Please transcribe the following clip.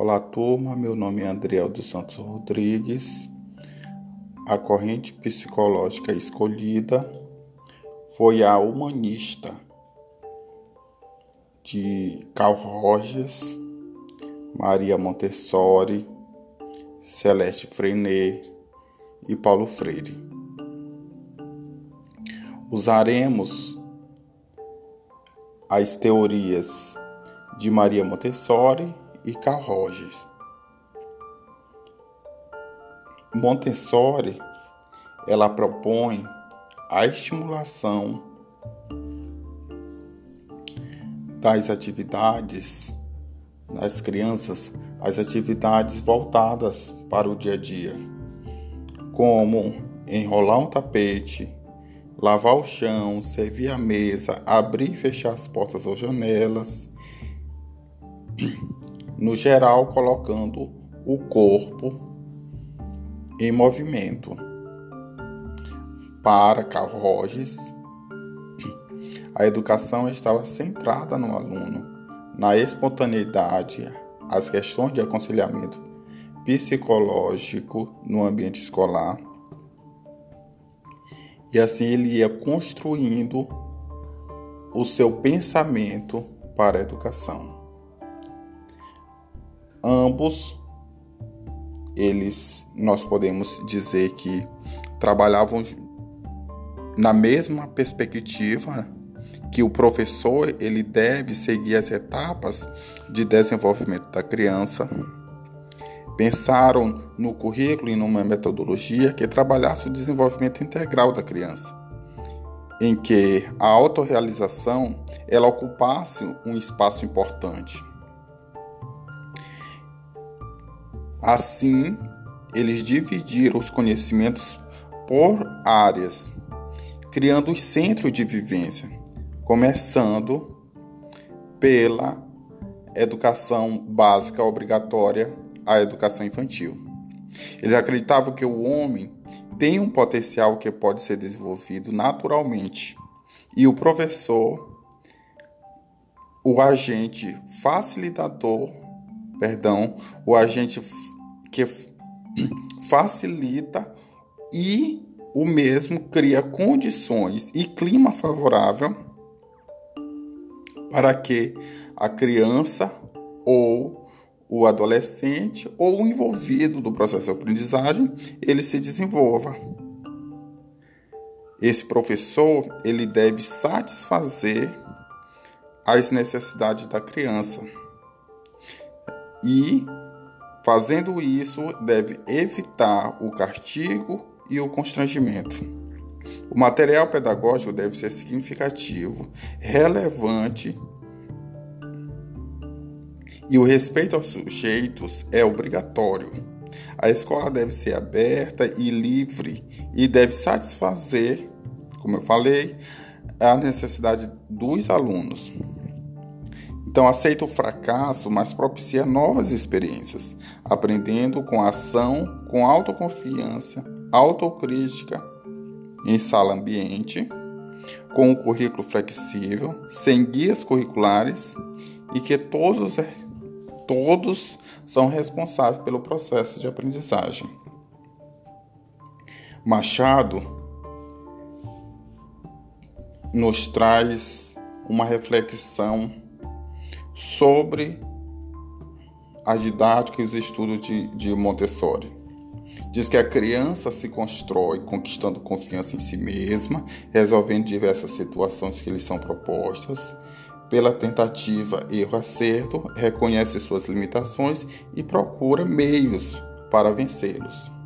Olá, turma. Meu nome é Andriel dos Santos Rodrigues. A corrente psicológica escolhida foi a humanista de Carl Rogers, Maria Montessori, Celeste Freinet e Paulo Freire. Usaremos as teorias de Maria Montessori e Carl Rogers. Montessori, ela propõe a estimulação das atividades das crianças, as atividades voltadas para o dia a dia, como enrolar um tapete, lavar o chão, servir a mesa, abrir e fechar as portas ou janelas, no geral colocando o corpo em movimento. Para Carl Rogers, a educação estava centrada no aluno, na espontaneidade, as questões de aconselhamento psicológico no ambiente escolar. E assim ele ia construindo o seu pensamento para a educação ambos eles nós podemos dizer que trabalhavam na mesma perspectiva que o professor ele deve seguir as etapas de desenvolvimento da criança. Pensaram no currículo e numa metodologia que trabalhasse o desenvolvimento integral da criança, em que a autorrealização ela ocupasse um espaço importante. Assim, eles dividiram os conhecimentos por áreas, criando os centros de vivência, começando pela educação básica obrigatória, a educação infantil. Eles acreditavam que o homem tem um potencial que pode ser desenvolvido naturalmente e o professor, o agente facilitador, perdão, o agente que facilita e o mesmo cria condições e clima favorável para que a criança ou o adolescente ou o envolvido do processo de aprendizagem ele se desenvolva. Esse professor ele deve satisfazer as necessidades da criança e Fazendo isso, deve evitar o castigo e o constrangimento. O material pedagógico deve ser significativo, relevante e o respeito aos sujeitos é obrigatório. A escola deve ser aberta e livre e deve satisfazer, como eu falei, a necessidade dos alunos. Então aceita o fracasso, mas propicia novas experiências, aprendendo com ação, com autoconfiança, autocrítica em sala ambiente, com um currículo flexível, sem guias curriculares e que todos, todos são responsáveis pelo processo de aprendizagem. Machado nos traz uma reflexão sobre a didática e os estudos de, de Montessori. Diz que a criança se constrói conquistando confiança em si mesma, resolvendo diversas situações que lhe são propostas. Pela tentativa, erro, acerto, reconhece suas limitações e procura meios para vencê-los.